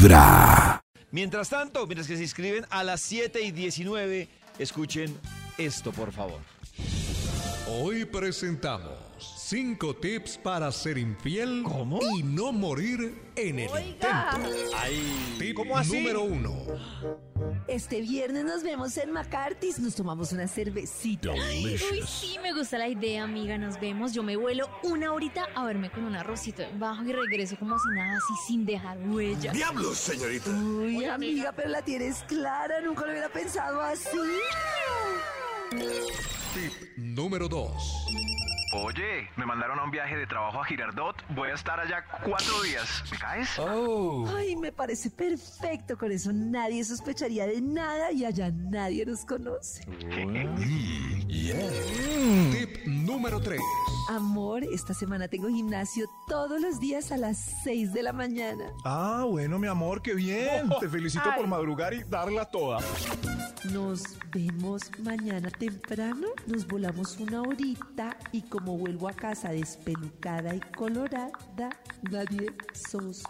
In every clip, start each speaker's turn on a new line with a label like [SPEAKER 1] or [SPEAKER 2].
[SPEAKER 1] Vibra.
[SPEAKER 2] Mientras tanto, mientras que se inscriben a las 7 y 19, escuchen esto, por favor.
[SPEAKER 3] Hoy presentamos 5 tips para ser infiel y no morir en el
[SPEAKER 4] Oiga.
[SPEAKER 3] intento. Tip
[SPEAKER 2] ¿Cómo así?
[SPEAKER 3] número 1.
[SPEAKER 4] Este viernes nos vemos en McCarthy's, nos tomamos una cervecita.
[SPEAKER 5] Uy, sí, me gusta la idea, amiga. Nos vemos. Yo me vuelo una horita a verme con un arrocito en bajo y regreso como si nada, así sin dejar huella.
[SPEAKER 1] Diablos, señorita.
[SPEAKER 4] Uy, amiga, pero la tienes clara, nunca lo hubiera pensado así.
[SPEAKER 3] Tip número 2.
[SPEAKER 6] Oye, me mandaron a un viaje de trabajo a Girardot. Voy a estar allá cuatro días. ¿Me caes?
[SPEAKER 4] Ay, me parece perfecto, con eso nadie sospecharía de nada y allá nadie nos conoce.
[SPEAKER 3] Tip número 3.
[SPEAKER 4] Amor, esta semana tengo gimnasio todos los días a las 6 de la mañana.
[SPEAKER 7] Ah, bueno, mi amor, qué bien. Te felicito por madrugar y darla toda.
[SPEAKER 4] Nos vemos mañana temprano, nos volamos una horita y como vuelvo a casa despelucada y colorada, nadie sospecha.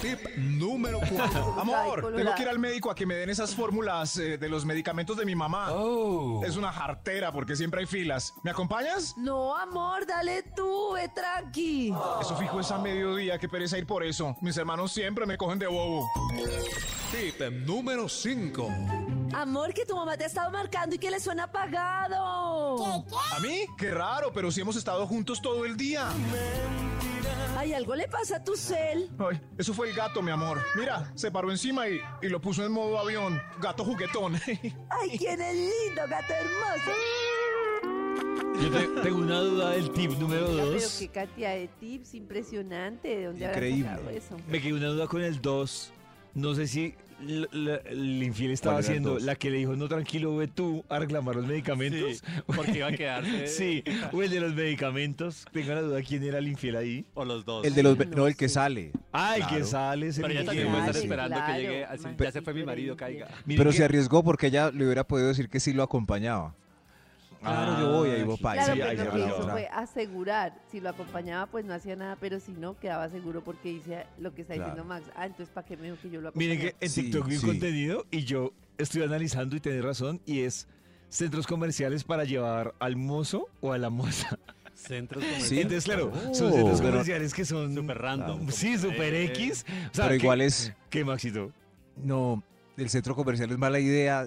[SPEAKER 3] Tip número 4.
[SPEAKER 7] Amor, tengo que ir al médico a que me den esas fórmulas eh, de los medicamentos de mi mamá. Es una jartera porque siempre hay filas. ¿Me acompañas?
[SPEAKER 4] No, amor, dale tú, ve tranqui.
[SPEAKER 7] Eso fijo es a mediodía, qué pereza ir por eso. Mis hermanos siempre me cogen de bobo.
[SPEAKER 3] Tip número 5.
[SPEAKER 4] Amor, que tu mamá te ha estado marcando y que le suena apagado.
[SPEAKER 7] ¿A mí? Qué raro, pero sí hemos estado juntos todo el día.
[SPEAKER 4] Ay, algo le pasa a tu cel.
[SPEAKER 7] Ay, eso fue el gato, mi amor. Mira, se paró encima y, y lo puso en modo avión. Gato juguetón.
[SPEAKER 4] Ay, quién es lindo, gato hermoso.
[SPEAKER 2] Yo te- tengo una duda del tip número
[SPEAKER 8] Oiga, Pero
[SPEAKER 2] 2.
[SPEAKER 8] qué cantidad de tips, impresionante. ¿De dónde habrá
[SPEAKER 1] Increíble.
[SPEAKER 8] sacado eso?
[SPEAKER 2] Me quedó una duda con el 2. No sé si la- el infiel estaba
[SPEAKER 1] ¿Cuál era el
[SPEAKER 2] haciendo
[SPEAKER 1] dos?
[SPEAKER 2] la que le dijo, no, tranquilo, ve tú a reclamar los medicamentos.
[SPEAKER 9] porque iba a quedarse.
[SPEAKER 2] Sí, o el de los medicamentos. Tengo la duda quién era el infiel ahí.
[SPEAKER 9] O los dos.
[SPEAKER 1] El de los.
[SPEAKER 4] No
[SPEAKER 1] No, el que sale.
[SPEAKER 2] Ah, el que sale.
[SPEAKER 9] Pero
[SPEAKER 2] infiel.
[SPEAKER 9] también puede estar esperando
[SPEAKER 8] claro.
[SPEAKER 9] que llegue. así,
[SPEAKER 8] Man,
[SPEAKER 9] ya se fue mi marido, caiga.
[SPEAKER 1] Pero
[SPEAKER 2] que-
[SPEAKER 1] se arriesgó porque ella le hubiera podido decir que sí lo acompañaba. Claro, yo voy, ahí voy para
[SPEAKER 8] Claro,
[SPEAKER 2] Sí,
[SPEAKER 8] pero
[SPEAKER 2] ahí
[SPEAKER 8] lo que hizo fue asegurar. Si lo acompañaba, pues no hacía nada, pero si no, quedaba seguro porque dice lo que está
[SPEAKER 1] Claro.
[SPEAKER 8] diciendo Max. Ah, entonces, ¿para qué me dijo que yo lo acompañaba?
[SPEAKER 2] Miren que en
[SPEAKER 1] Sí,
[SPEAKER 2] TikTok vi un
[SPEAKER 1] sí.
[SPEAKER 2] contenido y yo estoy analizando y tenés razón y es centros comerciales para llevar al mozo o a la moza.
[SPEAKER 9] Centros
[SPEAKER 1] Sí.
[SPEAKER 9] comerciales.
[SPEAKER 2] Entonces, claro,
[SPEAKER 1] Oh.
[SPEAKER 2] son centros
[SPEAKER 1] Pero-
[SPEAKER 2] comerciales que son
[SPEAKER 9] Súper random. como
[SPEAKER 2] Sí,
[SPEAKER 9] que,
[SPEAKER 2] super
[SPEAKER 9] eh,
[SPEAKER 2] X. O sea,
[SPEAKER 1] Pero
[SPEAKER 2] ¿qué-
[SPEAKER 1] igual es.
[SPEAKER 2] ¿Qué, Maxito?
[SPEAKER 1] No, el centro comercial es mala idea.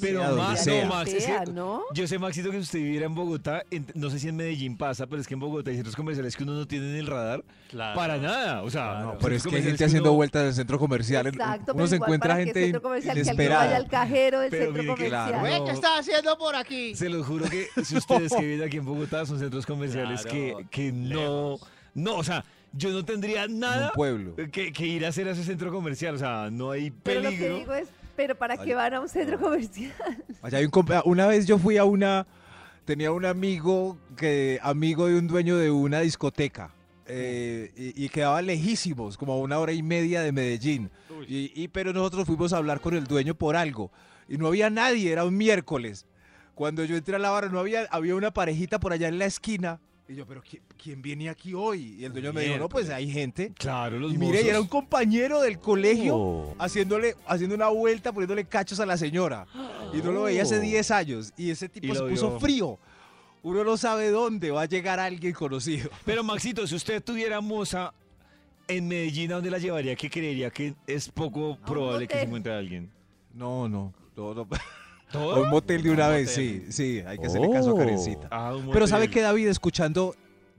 [SPEAKER 2] Pero
[SPEAKER 1] sea donde
[SPEAKER 2] Max,
[SPEAKER 1] sea.
[SPEAKER 2] no, Max, es
[SPEAKER 8] Fea,
[SPEAKER 2] que-
[SPEAKER 8] ¿no?
[SPEAKER 2] Yo sé, Maxito, que usted viviera en Bogotá, en- no sé si en Medellín pasa, pero es que en Bogotá hay centros comerciales que uno no tiene en el radar
[SPEAKER 9] Claro.
[SPEAKER 2] para nada. O sea,
[SPEAKER 9] Claro.
[SPEAKER 1] No, pero es que hay gente haciendo
[SPEAKER 2] uno-
[SPEAKER 1] vueltas en el centro comercial.
[SPEAKER 8] Exacto,
[SPEAKER 1] uno
[SPEAKER 8] pero
[SPEAKER 1] se encuentra
[SPEAKER 8] para qué
[SPEAKER 1] gente
[SPEAKER 8] centro comercial que
[SPEAKER 1] inesperada.
[SPEAKER 8] al cajero del
[SPEAKER 2] Pero
[SPEAKER 8] centro comercial.
[SPEAKER 2] claro.
[SPEAKER 10] está haciendo por aquí?
[SPEAKER 2] Se los juro que si ustedes que viven aquí en Bogotá son centros comerciales
[SPEAKER 9] Claro,
[SPEAKER 2] que, que no, no, o sea, yo no tendría nada
[SPEAKER 1] pueblo.
[SPEAKER 2] que, que ir a hacer a ese centro comercial, o sea, no hay
[SPEAKER 8] Pero lo que
[SPEAKER 2] peligro.
[SPEAKER 8] digo es, ¿pero para qué van a un centro comercial?
[SPEAKER 1] Allá hay un una vez yo fui a una, tenía un amigo que amigo de un dueño de una discoteca eh, y, y quedaba lejísimos, como a una hora y media de Medellín. Y, y- pero nosotros fuimos a hablar con el dueño por algo y no había nadie, era un miércoles. Cuando yo entré a la barra no había, había una parejita por allá en la esquina. Y yo, pero ¿quién, quién viene aquí hoy? Y el dueño me dijo, no, pues hay gente.
[SPEAKER 2] Claro, los
[SPEAKER 1] Y mire, y era un compañero del colegio
[SPEAKER 2] Oh.
[SPEAKER 1] haciéndole, haciendo una vuelta, poniéndole cachos a la señora. Y no lo veía hace
[SPEAKER 2] Oh.
[SPEAKER 1] 10 años. Y ese
[SPEAKER 2] Y
[SPEAKER 1] tipo se
[SPEAKER 2] lo
[SPEAKER 1] puso
[SPEAKER 2] vio.
[SPEAKER 1] frío. Uno no sabe dónde va a llegar alguien conocido.
[SPEAKER 2] Pero Maxito, si usted tuviera moza en Medellín, ¿a dónde la llevaría? ¿Qué creería que es poco probable que se encuentre alguien?
[SPEAKER 1] No, no. no, no. Un motel de una
[SPEAKER 9] un
[SPEAKER 1] vez,
[SPEAKER 9] motel.
[SPEAKER 1] sí, sí. Hay que hacerle caso a Karencita.
[SPEAKER 2] Ah,
[SPEAKER 1] Pero ¿sabe qué, David? Escuchando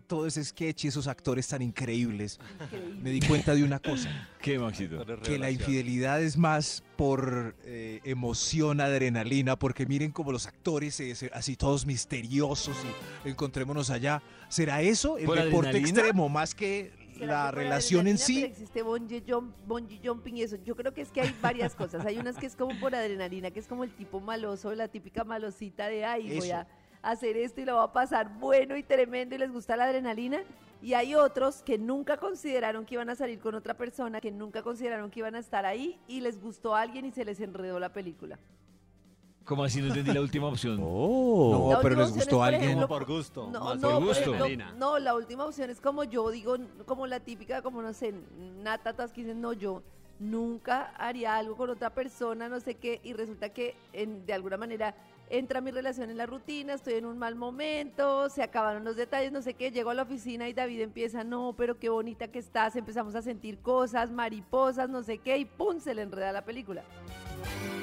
[SPEAKER 1] todo ese sketch y esos actores tan increíbles, me di cuenta de una cosa.
[SPEAKER 2] ¿Qué, Maxito?
[SPEAKER 1] que la infidelidad es más por eh, emoción, adrenalina, porque miren como los actores eh, así todos misteriosos y encontrémonos allá. ¿Será eso el
[SPEAKER 2] ¿Por
[SPEAKER 1] deporte
[SPEAKER 2] adrenalina?
[SPEAKER 1] extremo más que
[SPEAKER 8] ¿Será
[SPEAKER 1] la relación en sí?
[SPEAKER 8] existe bungee, jump, bungee jumping y eso. Yo creo que es que hay varias cosas. Hay unas que es como por adrenalina, que es como el tipo maloso, la típica malosita de, ay, voy a hacer esto y lo va a pasar bueno y tremendo y les gusta la adrenalina. Y hay otros que nunca consideraron que iban a salir con otra persona, que nunca consideraron que iban a estar ahí y les gustó a alguien y se les enredó la película.
[SPEAKER 2] ¿Cómo así no entendí la última opción?
[SPEAKER 1] No,
[SPEAKER 8] La
[SPEAKER 1] pero
[SPEAKER 8] última
[SPEAKER 1] les
[SPEAKER 8] opción
[SPEAKER 1] gustó a
[SPEAKER 8] es, por
[SPEAKER 1] alguien.
[SPEAKER 8] ejemplo,
[SPEAKER 9] por gusto.
[SPEAKER 8] No,
[SPEAKER 9] más
[SPEAKER 8] no,
[SPEAKER 9] por
[SPEAKER 8] por
[SPEAKER 2] gusto.
[SPEAKER 8] ejemplo, no, la última opción es como yo digo, como la típica, como no sé, natatas que dicen, no, yo nunca haría algo con otra persona, no sé qué, y resulta que en- de alguna manera entra mi relación en la rutina, estoy en un mal momento, se acabaron los detalles, no sé qué, llego a la oficina y David empieza, no, pero qué bonita que estás, empezamos a sentir cosas, mariposas, no sé qué, y pum, se le enreda la película.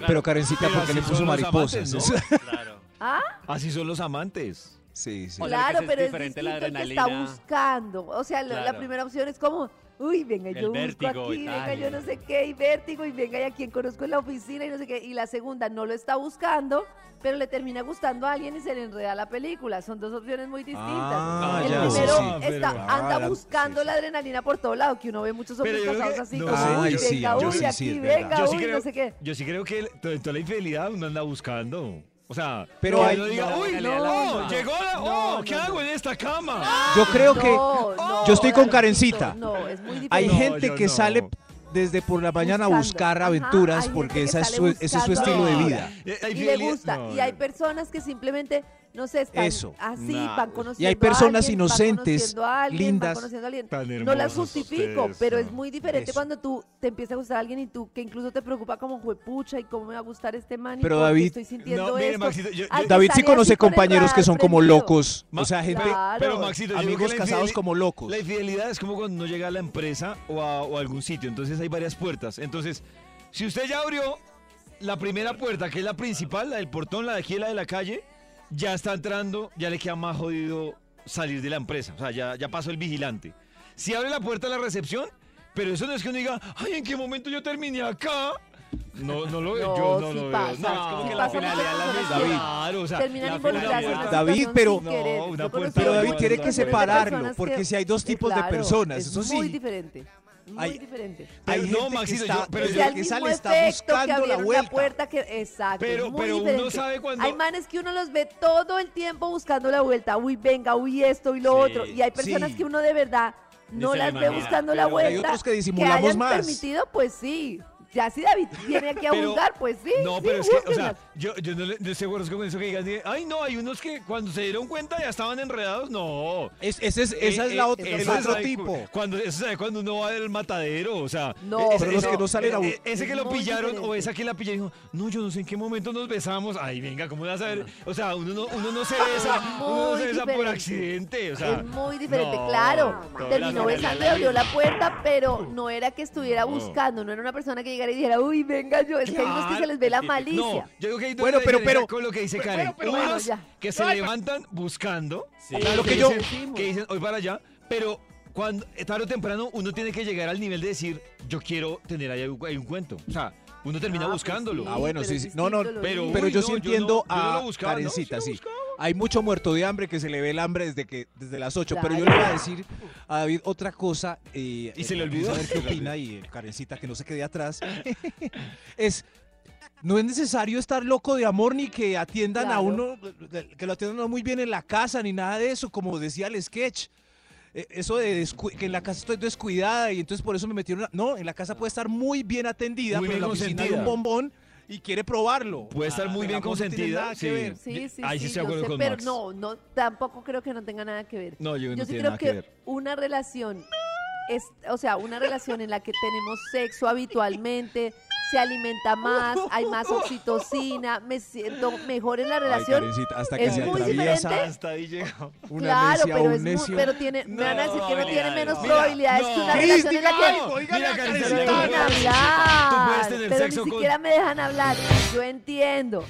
[SPEAKER 1] Pero Karencita, ¿por qué le puso mariposas?
[SPEAKER 2] amantes, ¿no?
[SPEAKER 9] Claro.
[SPEAKER 8] ¿Ah?
[SPEAKER 2] Así son los amantes.
[SPEAKER 1] Sí, sí.
[SPEAKER 9] O sea,
[SPEAKER 8] Claro, pero es
[SPEAKER 9] diferente la
[SPEAKER 8] el que está
[SPEAKER 9] adrenalina.
[SPEAKER 8] buscando. O sea, la- primera opción es como, uy, venga,
[SPEAKER 9] El
[SPEAKER 8] yo busco aquí, venga, yo no sé qué, y vértigo, y venga, y a quien conozco en la oficina, y no sé qué. Y la segunda no lo está buscando, pero le termina gustando a alguien y se le enreda la película. Son dos opciones muy distintas.
[SPEAKER 1] Ah,
[SPEAKER 8] el
[SPEAKER 2] ya,
[SPEAKER 8] primero
[SPEAKER 2] sí, sí,
[SPEAKER 8] está,
[SPEAKER 2] pero-
[SPEAKER 8] anda
[SPEAKER 1] Ah,
[SPEAKER 8] buscando
[SPEAKER 1] sí,
[SPEAKER 8] la adrenalina por todo lado, que uno ve muchos hombres casados así,
[SPEAKER 2] no,
[SPEAKER 8] como, uy,
[SPEAKER 1] Ay, sí,
[SPEAKER 8] venga,
[SPEAKER 1] yo
[SPEAKER 8] uy,
[SPEAKER 1] sí, sí,
[SPEAKER 8] aquí, venga,
[SPEAKER 2] Yo sí,
[SPEAKER 8] uy,
[SPEAKER 2] creo,
[SPEAKER 8] no sé qué.
[SPEAKER 2] yo sí creo que toda la infidelidad uno anda buscando. O sea,
[SPEAKER 1] Pero
[SPEAKER 2] que
[SPEAKER 1] hay-
[SPEAKER 2] diga,
[SPEAKER 9] no,
[SPEAKER 2] uy, no, llegó la,
[SPEAKER 8] No,
[SPEAKER 2] oh, ¿qué
[SPEAKER 8] no,
[SPEAKER 2] hago
[SPEAKER 8] no.
[SPEAKER 2] en esta cama?
[SPEAKER 1] Yo creo que
[SPEAKER 8] No, no,
[SPEAKER 1] yo estoy con Karencita.
[SPEAKER 8] No, es muy diferente.
[SPEAKER 1] hay
[SPEAKER 2] No,
[SPEAKER 1] gente que
[SPEAKER 2] no.
[SPEAKER 1] sale desde por la mañana a buscar aventuras porque
[SPEAKER 8] que
[SPEAKER 1] esa es su, ese es su estilo de vida.
[SPEAKER 2] Eh, hay
[SPEAKER 8] y le gusta.
[SPEAKER 2] no,
[SPEAKER 8] y hay
[SPEAKER 2] no.
[SPEAKER 8] personas que simplemente, no sé, están
[SPEAKER 1] Eso.
[SPEAKER 8] así,
[SPEAKER 2] Nah.
[SPEAKER 8] van conociendo
[SPEAKER 1] Y hay personas
[SPEAKER 8] a alguien,
[SPEAKER 1] inocentes,
[SPEAKER 8] van conociendo a alguien, van
[SPEAKER 1] lindas.
[SPEAKER 8] conociendo a alguien.
[SPEAKER 2] Tan
[SPEAKER 8] No las justifico,
[SPEAKER 2] ustedes,
[SPEAKER 8] pero
[SPEAKER 2] no.
[SPEAKER 8] es muy diferente
[SPEAKER 1] Eso.
[SPEAKER 8] cuando tú te empieza a gustar a alguien y tú, que incluso te preocupa como juepucha y cómo me va a gustar este man y
[SPEAKER 1] Pero David-
[SPEAKER 8] estoy sintiendo
[SPEAKER 2] No, mire,
[SPEAKER 8] esto.
[SPEAKER 2] Maxito, yo-
[SPEAKER 8] Al
[SPEAKER 2] yo-
[SPEAKER 8] que
[SPEAKER 1] David sí conoce compañeros que son como locos.
[SPEAKER 2] Ma-
[SPEAKER 1] O sea, gente,
[SPEAKER 8] Claro.
[SPEAKER 2] Pero Maxito,
[SPEAKER 1] amigos casados como locos.
[SPEAKER 2] La infidelidad es como cuando uno llega a la empresa o a, o a algún sitio, entonces hay varias puertas. Entonces, si usted ya abrió la primera puerta, que es la principal, la del portón, la de aquí, la de la calle, ya está entrando, ya le queda más jodido salir de la empresa. O sea, ya, ya pasó el vigilante. Si abre la puerta a la recepción, pero eso no es que uno diga, ay, ¿en qué momento yo terminé acá? No, no lo veo.
[SPEAKER 8] No,
[SPEAKER 2] yo no
[SPEAKER 8] sí
[SPEAKER 2] lo
[SPEAKER 8] pasa.
[SPEAKER 2] veo. No, es como que la finalidad la misma.
[SPEAKER 8] personas
[SPEAKER 2] Claro, o sea,
[SPEAKER 8] terminan una
[SPEAKER 1] David, pero-.
[SPEAKER 2] No, una puerta
[SPEAKER 1] Pero David tiene que separarlo, porque
[SPEAKER 8] que-
[SPEAKER 1] si hay dos tipos de personas,
[SPEAKER 8] es
[SPEAKER 1] eso
[SPEAKER 8] muy
[SPEAKER 1] sí.
[SPEAKER 8] diferente. Muy
[SPEAKER 1] Hay-
[SPEAKER 8] diferente.
[SPEAKER 1] Hay
[SPEAKER 2] no, Maxito,
[SPEAKER 1] que
[SPEAKER 2] yo-
[SPEAKER 1] está,
[SPEAKER 2] pero yo-
[SPEAKER 8] el
[SPEAKER 1] que
[SPEAKER 8] mismo
[SPEAKER 1] sale está
[SPEAKER 8] que
[SPEAKER 1] buscando la vuelta.
[SPEAKER 8] puerta que exacto
[SPEAKER 2] Pero-
[SPEAKER 8] muy
[SPEAKER 2] pero uno
[SPEAKER 8] diferente.
[SPEAKER 2] sabe cuando-
[SPEAKER 8] hay manes que uno los ve todo el tiempo buscando la vuelta uy venga uy esto y lo
[SPEAKER 9] Sí,
[SPEAKER 8] otro y hay personas
[SPEAKER 1] sí.
[SPEAKER 8] que uno de verdad no las ve buscando la vuelta
[SPEAKER 1] Hay otros que disimulamos
[SPEAKER 8] hayan
[SPEAKER 1] más.
[SPEAKER 8] permitido pues sí ya si David viene aquí a juzgar pues sí
[SPEAKER 2] No,
[SPEAKER 8] sí,
[SPEAKER 2] pero es que, o sea, yo, yo no, le- no estoy de acuerdo con eso que digan, ay, no, hay unos que cuando se dieron cuenta ya estaban enredados, no.
[SPEAKER 1] Es, ese es, esa
[SPEAKER 2] Eh,
[SPEAKER 1] es la
[SPEAKER 2] eh,
[SPEAKER 1] otra, el
[SPEAKER 2] se
[SPEAKER 1] otro tipo.
[SPEAKER 2] cu- Cuando, eso se sabe cuando uno va del matadero, o sea.
[SPEAKER 8] No,
[SPEAKER 2] ese-
[SPEAKER 1] pero los
[SPEAKER 2] ese-
[SPEAKER 1] que no salen a bu-
[SPEAKER 2] eh, Ese que
[SPEAKER 8] Es
[SPEAKER 2] lo pillaron o esa que la pillaron, dijo, no, yo no sé en qué momento nos besamos. Ay, venga, ¿cómo vas a ver? O sea, uno no, uno no se besa, uno no se besa por accidente, o sea.
[SPEAKER 8] es muy diferente,
[SPEAKER 2] no,
[SPEAKER 8] claro. Terminó besando y abrió la puerta, pero no era que estuviera buscando, no era una persona que llegara y dijera, uy, venga yo. Es que hay unos que se les ve la malicia.
[SPEAKER 2] No, yo creo que hay dos
[SPEAKER 1] Bueno, pero- pero-
[SPEAKER 2] con lo que dice Karen.
[SPEAKER 1] pero- pero-
[SPEAKER 2] Unos
[SPEAKER 8] ya.
[SPEAKER 2] que se levantan buscando,
[SPEAKER 9] Sí.
[SPEAKER 1] Claro
[SPEAKER 2] que,
[SPEAKER 1] yo-
[SPEAKER 2] dicen, que dicen hoy para allá, pero cuando tarde o temprano uno tiene que llegar al nivel de decir yo quiero tener ahí un, ahí un cuento. O sea, uno termina
[SPEAKER 8] Ah, pues
[SPEAKER 2] buscándolo.
[SPEAKER 8] sí,
[SPEAKER 1] Ah, bueno, sí, sí. No, no,
[SPEAKER 2] pero-.
[SPEAKER 1] Pero
[SPEAKER 2] Uy,
[SPEAKER 1] yo
[SPEAKER 2] no,
[SPEAKER 1] sí
[SPEAKER 2] yo
[SPEAKER 1] entiendo
[SPEAKER 2] no- yo no
[SPEAKER 1] a
[SPEAKER 2] buscaba,
[SPEAKER 1] Karencita,
[SPEAKER 2] sí
[SPEAKER 1] sí. Hay mucho muerto de hambre que se le ve el hambre desde que desde las 8. Pero yo le iba a decir a David otra cosa. eh,
[SPEAKER 2] Y se le olvidó.
[SPEAKER 1] A ver qué opina y eh, Karencita, que no se quede atrás. es. No es necesario estar loco de amor ni que atiendan a uno, que lo atiendan a uno muy bien en la casa ni nada de eso, como decía el sketch. Eh, Eso de que en la casa estoy descuidada y entonces por eso me metieron. a- No, en la casa puede estar muy bien atendida,
[SPEAKER 2] Muy
[SPEAKER 1] pero en
[SPEAKER 2] bien
[SPEAKER 1] la oficina hay un bombón y quiere probarlo.
[SPEAKER 2] Puede estar muy
[SPEAKER 1] el
[SPEAKER 2] bien
[SPEAKER 1] no
[SPEAKER 2] consentida. sí.
[SPEAKER 1] ver.
[SPEAKER 8] Sí, sí,
[SPEAKER 2] Ahí
[SPEAKER 8] sí, yo
[SPEAKER 2] acuerdo
[SPEAKER 8] sé,
[SPEAKER 2] con
[SPEAKER 8] pero
[SPEAKER 2] Max.
[SPEAKER 8] no, no, tampoco creo que no tenga nada que ver.
[SPEAKER 2] No, yo no
[SPEAKER 8] Yo sí
[SPEAKER 2] tiene
[SPEAKER 8] creo
[SPEAKER 2] nada que
[SPEAKER 8] que
[SPEAKER 2] ver.
[SPEAKER 8] una relación es, o sea, una relación en la que tenemos sexo habitualmente, se alimenta más, hay más oxitocina, me siento mejor en la
[SPEAKER 1] Ay,
[SPEAKER 8] relación.
[SPEAKER 1] Karencita, hasta que
[SPEAKER 8] es
[SPEAKER 1] se
[SPEAKER 8] muy diferente.
[SPEAKER 2] Hasta ahí llegó.
[SPEAKER 1] una
[SPEAKER 8] claro,
[SPEAKER 1] necia
[SPEAKER 8] pero,
[SPEAKER 1] un
[SPEAKER 8] es muy- pero tiene, me van a decir que no tiene menos
[SPEAKER 9] Mira,
[SPEAKER 8] probabilidades que una relación en la que
[SPEAKER 2] Mira, Karencita,
[SPEAKER 8] dejan hablar, pero ni
[SPEAKER 2] con-
[SPEAKER 8] siquiera me dejan hablar. Yo entiendo.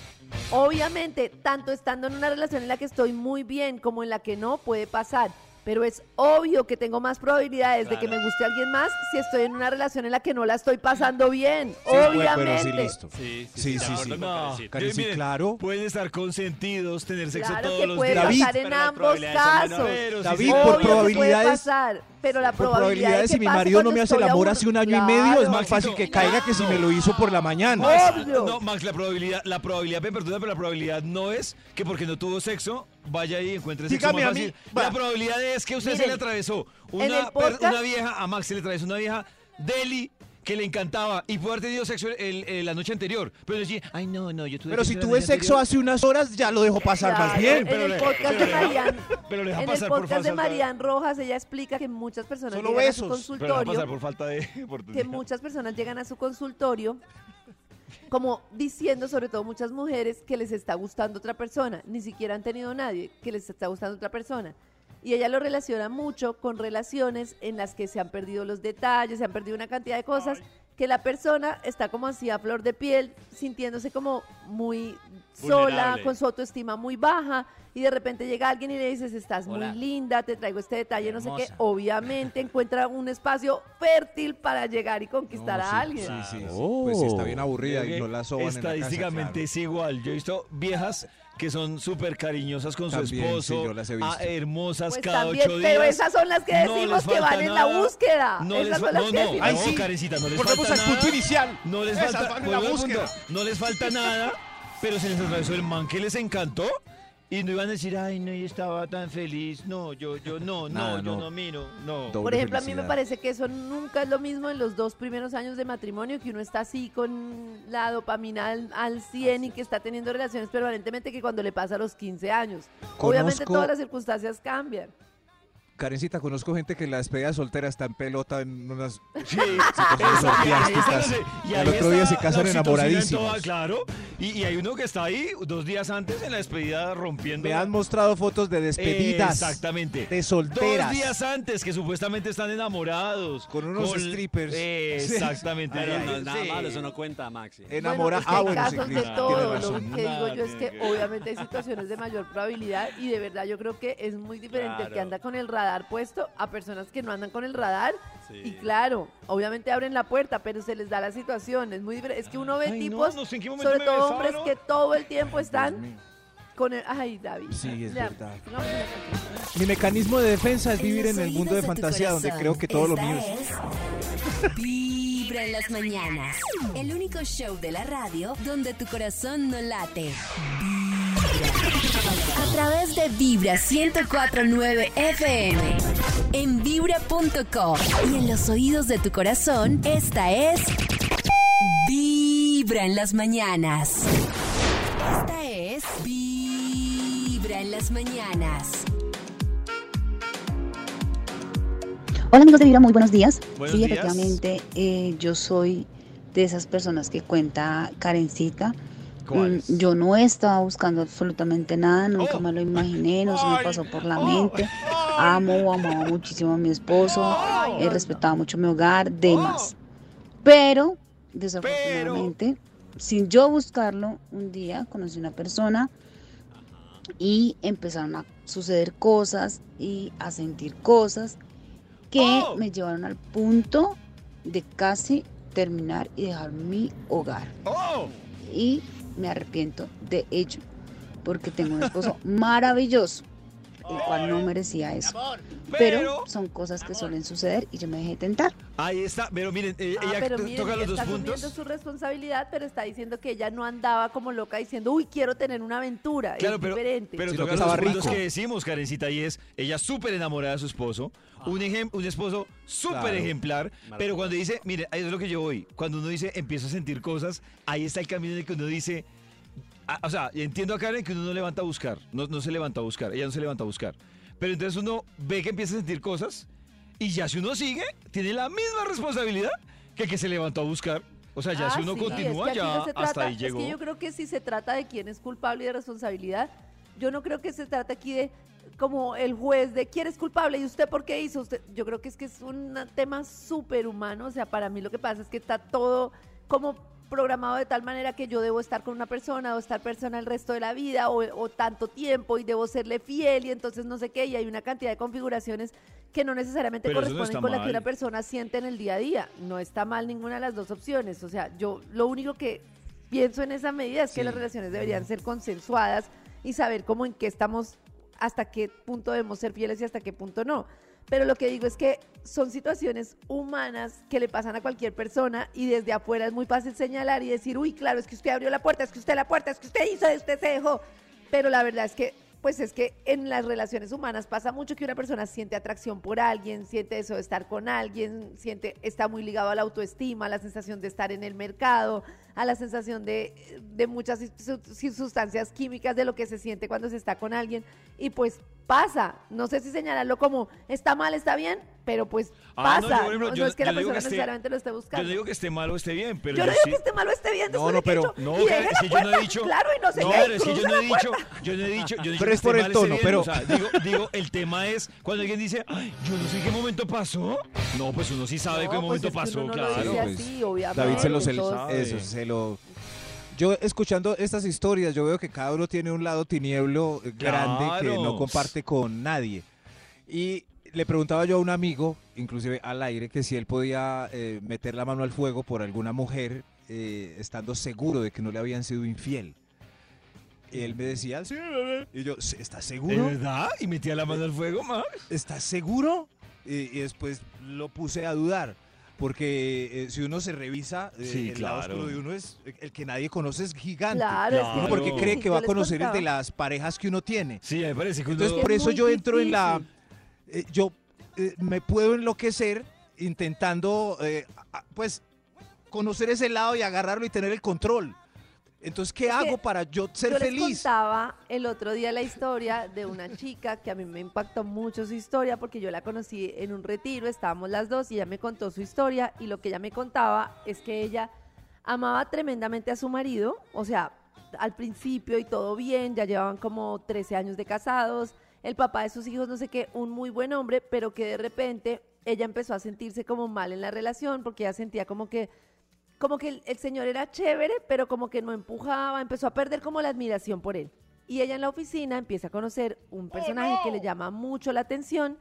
[SPEAKER 8] Obviamente, tanto estando en una relación en la que estoy muy bien como en la que no, puede pasar. Pero es obvio que tengo más probabilidades de que me guste alguien más si estoy en una relación en la que no la estoy pasando bien.
[SPEAKER 1] Sí,
[SPEAKER 8] Obviamente.
[SPEAKER 1] pero sí, listo.
[SPEAKER 9] Sí,
[SPEAKER 1] Sí,
[SPEAKER 9] sí,
[SPEAKER 1] sí,
[SPEAKER 2] No.
[SPEAKER 1] Karen,
[SPEAKER 2] miren,
[SPEAKER 1] claro.
[SPEAKER 2] Pueden estar consentidos, tener sexo
[SPEAKER 8] Claro
[SPEAKER 2] todos
[SPEAKER 8] que
[SPEAKER 2] los
[SPEAKER 8] puede
[SPEAKER 2] días.
[SPEAKER 1] David.
[SPEAKER 8] pasar en ambos casos.
[SPEAKER 1] David,
[SPEAKER 2] sí,
[SPEAKER 1] por
[SPEAKER 8] Obvio que puede
[SPEAKER 1] probabilidades-
[SPEAKER 8] pasar, pero la
[SPEAKER 1] Por
[SPEAKER 8] probabilidad de
[SPEAKER 1] si mi marido no me hace el amor hace un año y medio, es más fácil que caiga que si me lo hizo por la mañana.
[SPEAKER 2] No, Max, la probabilidad, la probabilidad, me perdona, pero la probabilidad no es que porque no tuvo sexo, vaya y encuentre sexo
[SPEAKER 1] Dígame
[SPEAKER 2] más
[SPEAKER 1] a mí,
[SPEAKER 2] fácil.
[SPEAKER 1] va.
[SPEAKER 2] La probabilidad es que usted se le atravesó una,
[SPEAKER 8] podcast-
[SPEAKER 2] una vieja, a Max se le atravesó una vieja deli que le encantaba y pudo haber tenido sexo el- el- la noche anterior. Pero decía, ay, no, no, yo tuve
[SPEAKER 1] Pero si tuve sexo
[SPEAKER 2] anterior".
[SPEAKER 1] hace unas horas, ya lo dejo pasar más bien.
[SPEAKER 8] En
[SPEAKER 2] pero
[SPEAKER 8] el
[SPEAKER 2] le-
[SPEAKER 8] podcast
[SPEAKER 2] pero
[SPEAKER 8] de
[SPEAKER 2] le deja-
[SPEAKER 8] Marian,
[SPEAKER 2] pero le deja
[SPEAKER 8] en el
[SPEAKER 2] pasar
[SPEAKER 8] podcast de
[SPEAKER 2] falta de-
[SPEAKER 8] Marian Rojas, ella explica que muchas personas
[SPEAKER 1] Solo
[SPEAKER 8] llegan
[SPEAKER 1] besos.
[SPEAKER 8] a su
[SPEAKER 2] a pasar
[SPEAKER 8] consultorio,
[SPEAKER 2] por falta de
[SPEAKER 8] que muchas personas llegan a su consultorio como diciendo, sobre todo muchas mujeres, que les está gustando otra persona. Ni siquiera han tenido nadie que les está gustando otra persona. Y ella lo relaciona mucho con relaciones en las que se han perdido los detalles, se han perdido una cantidad de cosas, que la persona está como así a flor de piel, sintiéndose como muy sola, con su autoestima muy baja, y de repente llega alguien y le dices, estás
[SPEAKER 9] Hola.
[SPEAKER 8] muy linda, te traigo este detalle, no sé qué. Obviamente encuentra un espacio fértil para llegar y conquistar
[SPEAKER 1] No,
[SPEAKER 8] a
[SPEAKER 1] sí,
[SPEAKER 8] alguien.
[SPEAKER 1] Sí, sí.
[SPEAKER 2] Oh.
[SPEAKER 1] Pues si está bien aburrida y no la soban en la casa,
[SPEAKER 2] Estadísticamente
[SPEAKER 1] claro.
[SPEAKER 2] es igual. Yo he visto viejas que son súper cariñosas con
[SPEAKER 1] También,
[SPEAKER 2] su
[SPEAKER 1] sí,
[SPEAKER 2] esposo,
[SPEAKER 1] yo las he visto.
[SPEAKER 2] ah, hermosas
[SPEAKER 8] Pues
[SPEAKER 2] cada
[SPEAKER 8] también,
[SPEAKER 2] ocho días.
[SPEAKER 8] pero esas son las que
[SPEAKER 2] No
[SPEAKER 8] decimos
[SPEAKER 2] les
[SPEAKER 8] que van
[SPEAKER 2] falta
[SPEAKER 8] en
[SPEAKER 2] nada.
[SPEAKER 8] la búsqueda.
[SPEAKER 2] No
[SPEAKER 8] esas
[SPEAKER 2] les
[SPEAKER 8] son las
[SPEAKER 2] no,
[SPEAKER 8] que
[SPEAKER 2] no,
[SPEAKER 8] decimos.
[SPEAKER 2] no, Karencita, no les
[SPEAKER 1] Volvemos
[SPEAKER 2] falta
[SPEAKER 1] al punto
[SPEAKER 2] nada.
[SPEAKER 1] inicial.
[SPEAKER 2] No les
[SPEAKER 1] Esas
[SPEAKER 2] falta,
[SPEAKER 1] van en la
[SPEAKER 2] al punto.
[SPEAKER 1] búsqueda.
[SPEAKER 2] no les falta nada, pero se les atravesó el man que les encantó y no iban a decir, ay, no, yo estaba tan feliz. No, yo, yo, no, no,
[SPEAKER 1] Nada,
[SPEAKER 2] yo
[SPEAKER 1] no.
[SPEAKER 2] no miro, no.
[SPEAKER 1] Doble
[SPEAKER 8] Por ejemplo, a mí me
[SPEAKER 1] felicidad.
[SPEAKER 8] parece que eso nunca es lo mismo en los dos primeros años de matrimonio, que uno está así con la dopamina al, al 100 y que está teniendo relaciones permanentemente que cuando le pasa a los 15 años. Obviamente
[SPEAKER 1] Conozco-
[SPEAKER 8] todas las circunstancias cambian.
[SPEAKER 1] Karencita, conozco gente que en la despedida soltera está en pelota en unas
[SPEAKER 2] Sí,
[SPEAKER 1] situaciones orgiásticas.
[SPEAKER 2] Y
[SPEAKER 1] Y
[SPEAKER 2] ahí
[SPEAKER 1] al otro día se casan
[SPEAKER 2] toda,
[SPEAKER 1] enamoradísimos.
[SPEAKER 2] claro. Y, y hay uno que está ahí dos días antes en la despedida rompiendo.
[SPEAKER 1] Me han mostrado fotos de despedidas.
[SPEAKER 2] Exactamente.
[SPEAKER 1] De solteras.
[SPEAKER 2] Dos días antes que supuestamente están enamorados.
[SPEAKER 1] Con unos strippers.
[SPEAKER 2] Eh,
[SPEAKER 1] Sí.
[SPEAKER 2] exactamente.
[SPEAKER 9] Pero
[SPEAKER 2] Ay,
[SPEAKER 9] no es nada
[SPEAKER 2] sí.
[SPEAKER 9] malo, eso no cuenta, Maxi.
[SPEAKER 1] Enamora.
[SPEAKER 8] Bueno,
[SPEAKER 1] ah, bueno, sí,
[SPEAKER 8] casos de
[SPEAKER 1] Cris,
[SPEAKER 8] todo. Lo que digo yo es que obviamente hay situaciones de mayor probabilidad y de verdad yo creo que es muy diferente el que
[SPEAKER 9] Claro.
[SPEAKER 8] anda con el radar puesto a personas que no andan con el radar.
[SPEAKER 9] Sí.
[SPEAKER 8] Y claro, obviamente abren la puerta, pero se les da la situación. Es muy diferente. Es que uno ve
[SPEAKER 2] Ay, no,
[SPEAKER 8] tipos,
[SPEAKER 2] no sé en qué momento
[SPEAKER 8] sobre todo hombres,
[SPEAKER 2] besaron.
[SPEAKER 8] que todo el tiempo están con el. Ay, David.
[SPEAKER 1] Sí, es
[SPEAKER 8] Ya,
[SPEAKER 1] verdad. Mi mecanismo de defensa es vivir en el mundo de fantasía donde creo que todo lo mío es
[SPEAKER 10] Vibra en las mañanas. El único show de la radio donde tu corazón no late. Vibra. A través de Vibra 1049 FM. En vibra.com. Y en los oídos de tu corazón, esta es. Vibra en las mañanas. Esta es. Vibra en las mañanas.
[SPEAKER 11] Hola amigos de Vibra, muy buenos días.
[SPEAKER 2] Buenos
[SPEAKER 11] sí,
[SPEAKER 2] días.
[SPEAKER 11] efectivamente, eh, yo soy de esas personas que cuenta Karencita.
[SPEAKER 2] ¿Cuáles?
[SPEAKER 11] Mm, Yo no estaba buscando absolutamente nada, nunca
[SPEAKER 2] Oh.
[SPEAKER 11] me lo imaginé, no se me pasó por la mente. Amo amaba muchísimo a mi esposo, eh, respetaba mucho mi hogar, demás. Pero, desafortunadamente, sin yo buscarlo, un día conocí una persona y empezaron a suceder cosas y a sentir cosas que
[SPEAKER 2] Oh.
[SPEAKER 11] me llevaron al punto de casi terminar y dejar mi hogar.
[SPEAKER 2] ¡Oh!
[SPEAKER 11] Y me arrepiento de ello, porque tengo un esposo maravilloso, el cual no merecía eso. Pero
[SPEAKER 2] Pero-
[SPEAKER 11] son cosas que suelen suceder y yo me dejé tentar.
[SPEAKER 2] Ahí está. Pero miren, eh,
[SPEAKER 8] Ah,
[SPEAKER 2] ella
[SPEAKER 8] pero
[SPEAKER 2] to-
[SPEAKER 8] miren,
[SPEAKER 2] toca los dos
[SPEAKER 8] está
[SPEAKER 2] puntos.
[SPEAKER 8] asumiendo su responsabilidad, pero está diciendo que ella no andaba como loca diciendo, uy, quiero tener una aventura.
[SPEAKER 2] Claro,
[SPEAKER 8] es
[SPEAKER 2] pero,
[SPEAKER 8] diferente.
[SPEAKER 2] pero toca los
[SPEAKER 1] estaba
[SPEAKER 2] puntos
[SPEAKER 1] rico.
[SPEAKER 2] que decimos, Karencita, y es ella súper enamorada de su esposo, un, ejem- un esposo súper
[SPEAKER 1] Claro.
[SPEAKER 2] ejemplar, pero cuando dice, mire, ahí es lo que yo voy, cuando uno dice, empiezo a sentir cosas, ahí está el camino en el que uno dice, ah, o sea, entiendo a Karen que uno no levanta a buscar, no, no se levanta a buscar, ella no se levanta a buscar, pero entonces uno ve que empieza a sentir cosas, y ya si uno sigue, tiene la misma responsabilidad que el que se levantó a buscar. O sea, ya
[SPEAKER 8] Ah,
[SPEAKER 2] si uno
[SPEAKER 8] sí,
[SPEAKER 2] continúa,
[SPEAKER 8] es que aquí
[SPEAKER 2] ya
[SPEAKER 8] no
[SPEAKER 2] hasta
[SPEAKER 8] trata-
[SPEAKER 2] ahí llegó.
[SPEAKER 8] Es que yo creo que si se trata de quién es culpable y de responsabilidad, yo no creo que se trate aquí de como el juez de quién es culpable y usted por qué hizo usted. Yo creo que es que es un tema súper humano. O sea, para mí lo que pasa es que está todo como programado de tal manera que yo debo estar con una persona o estar persona el resto de la vida o, o tanto tiempo y debo serle fiel y entonces no sé qué y hay una cantidad de configuraciones que no necesariamente
[SPEAKER 2] Pero eso no
[SPEAKER 8] corresponden con la que
[SPEAKER 2] mal.
[SPEAKER 8] una persona siente en el día a día. No está mal ninguna de las dos opciones. O sea, yo lo único que pienso en esa medida es que las relaciones deberían ser consensuadas y saber cómo en qué estamos, hasta qué punto debemos ser fieles y hasta qué punto no. Pero lo que digo es que son situaciones humanas que le pasan a cualquier persona y desde afuera es muy fácil señalar y decir, uy, claro, es que usted abrió la puerta, es que usted la puerta, es que usted hizo, usted se dejó. Pero la verdad es que pues es que en las relaciones humanas pasa mucho que una persona siente atracción por alguien, siente eso de estar con alguien, siente, está muy ligado a la autoestima, a la sensación de estar en el mercado, a la sensación de, de muchas su- su- sustancias químicas de lo que se siente cuando se está con alguien. Y pues pasa, no sé si señalarlo como está mal, está bien, pero pues
[SPEAKER 2] Ah, no,
[SPEAKER 8] pasa.
[SPEAKER 2] yo, por ejemplo,
[SPEAKER 8] no,
[SPEAKER 2] yo-
[SPEAKER 8] es que
[SPEAKER 2] yo
[SPEAKER 8] la
[SPEAKER 2] digo
[SPEAKER 8] persona
[SPEAKER 2] esté-
[SPEAKER 8] necesariamente lo esté
[SPEAKER 2] Yo
[SPEAKER 8] buscando.
[SPEAKER 2] no digo que esté mal o esté bien, pero
[SPEAKER 8] Yo
[SPEAKER 2] yo,
[SPEAKER 8] no digo
[SPEAKER 2] sí-
[SPEAKER 8] que esté mal o esté bien,
[SPEAKER 1] No, no, pero-
[SPEAKER 2] No,
[SPEAKER 8] y
[SPEAKER 2] es que yo no he dicho.
[SPEAKER 8] Claro, y no sé
[SPEAKER 2] no,
[SPEAKER 8] qué,
[SPEAKER 2] pero es que yo no he dicho. Yo no he dicho. Yo no he dicho
[SPEAKER 1] Pero es por el tono,
[SPEAKER 2] bien,
[SPEAKER 1] pero-
[SPEAKER 2] O sea, digo, digo, el tema es cuando alguien dice, Ay, yo no sé qué momento pasó. No, pues uno sí sabe
[SPEAKER 8] No,
[SPEAKER 2] qué
[SPEAKER 8] pues
[SPEAKER 2] momento
[SPEAKER 8] es que
[SPEAKER 2] pasó,
[SPEAKER 8] no
[SPEAKER 2] claro.
[SPEAKER 1] pues,
[SPEAKER 8] así,
[SPEAKER 1] David se lo, se-
[SPEAKER 8] todos-
[SPEAKER 1] eso, se lo... Yo escuchando estas historias, yo veo que cada uno tiene un lado tinieblo eh, grande que no comparte con nadie. Y le preguntaba yo a un amigo, inclusive al aire, que si él podía eh, meter la mano al fuego por alguna mujer eh, estando seguro de que no le habían sido infiel. Y él me decía, sí, bebé. Y yo, "Sí, ¿estás
[SPEAKER 2] ¿De
[SPEAKER 1] seguro?
[SPEAKER 2] verdad? ¿Y metía la mano al fuego, Max?
[SPEAKER 1] ¿Estás seguro? Y, y después lo puse a dudar. Porque eh, si uno se revisa, eh,
[SPEAKER 2] Sí,
[SPEAKER 1] el lado
[SPEAKER 2] claro.
[SPEAKER 1] oscuro de uno es el que nadie conoce es gigante.
[SPEAKER 8] Claro, es
[SPEAKER 2] Claro.
[SPEAKER 1] Uno porque cree que va a conocer el de las parejas que uno tiene.
[SPEAKER 2] Sí, me parece que uno...
[SPEAKER 1] Entonces
[SPEAKER 8] Es
[SPEAKER 1] por eso yo entro en la... eh, yo eh, me puedo enloquecer intentando, eh, pues, conocer ese lado y agarrarlo y tener el control. Entonces, ¿qué
[SPEAKER 8] Es
[SPEAKER 1] hago para yo ser
[SPEAKER 8] Yo
[SPEAKER 1] feliz?
[SPEAKER 8] contaba el otro día la historia de una chica que a mí me impactó mucho su historia porque yo la conocí en un retiro, estábamos las dos y ella me contó su historia y lo que ella me contaba es que ella amaba tremendamente a su marido, o sea, al principio y todo bien, ya llevaban como 13 años de casados, el papá de sus hijos, no sé qué, un muy buen hombre, pero que de repente ella empezó a sentirse como mal en la relación porque ella sentía como que como que el, el señor era chévere, pero como que no empujaba, empezó a perder como la admiración por él. Y ella en la oficina empieza a conocer un personaje que le llama mucho la atención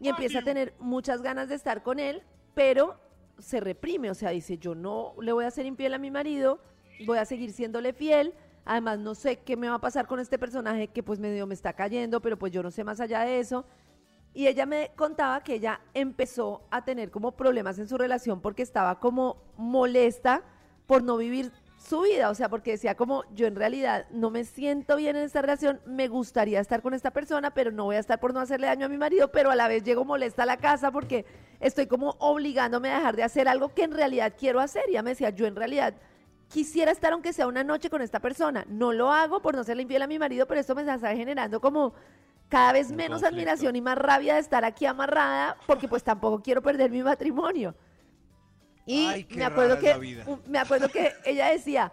[SPEAKER 8] y empieza a tener muchas ganas de estar con él, pero se reprime, o sea, dice, yo no le voy a ser infiel a mi marido, voy a seguir siéndole fiel, además no sé qué me va a pasar con este personaje que pues medio me está cayendo, pero pues yo no sé más allá de eso. Y ella me contaba que ella empezó a tener como problemas en su relación porque estaba como molesta por no vivir su vida, o sea, porque decía como yo en realidad no me siento bien en esta relación, me gustaría estar con esta persona, pero no voy a estar por no hacerle daño a mi marido, pero a la vez llego molesta a la casa porque estoy como obligándome a dejar de hacer algo que en realidad quiero hacer. Y ella me decía, yo en realidad quisiera estar aunque sea una noche con esta persona, no lo hago por no serle infiel a mi marido, pero esto me está generando como cada vez menos admiración y más rabia de estar aquí amarrada porque pues tampoco quiero perder mi matrimonio. Y
[SPEAKER 1] Ay,
[SPEAKER 8] me acuerdo que me acuerdo que ella decía,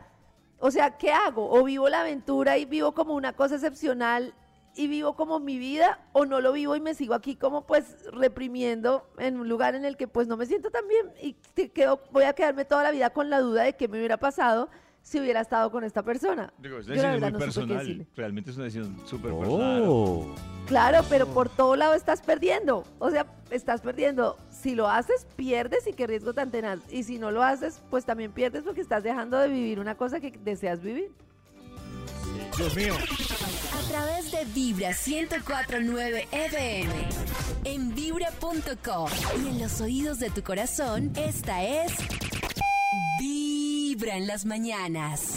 [SPEAKER 8] o sea, ¿qué hago? O vivo la aventura y vivo como una cosa excepcional y vivo como mi vida o no lo vivo y me sigo aquí como pues reprimiendo en un lugar en el que pues no me siento tan bien y te quedo, voy a quedarme toda la vida con la duda de qué me hubiera pasado si hubiera estado con esta persona.
[SPEAKER 2] Digo, es una decisión
[SPEAKER 8] verdad
[SPEAKER 2] muy
[SPEAKER 8] no
[SPEAKER 2] personal. Realmente es una decisión súper
[SPEAKER 1] Oh.
[SPEAKER 2] personal.
[SPEAKER 8] Claro, pero por todo lado estás perdiendo. O sea, estás perdiendo. Si lo haces, pierdes y qué riesgo tan tenaz. Y si no lo haces, pues también pierdes porque estás dejando de vivir una cosa que deseas vivir.
[SPEAKER 1] Dios mío.
[SPEAKER 10] A través de Vibra 1049 FM. En vibra.com. Y en los oídos de tu corazón, esta es. Vibra en las mañanas.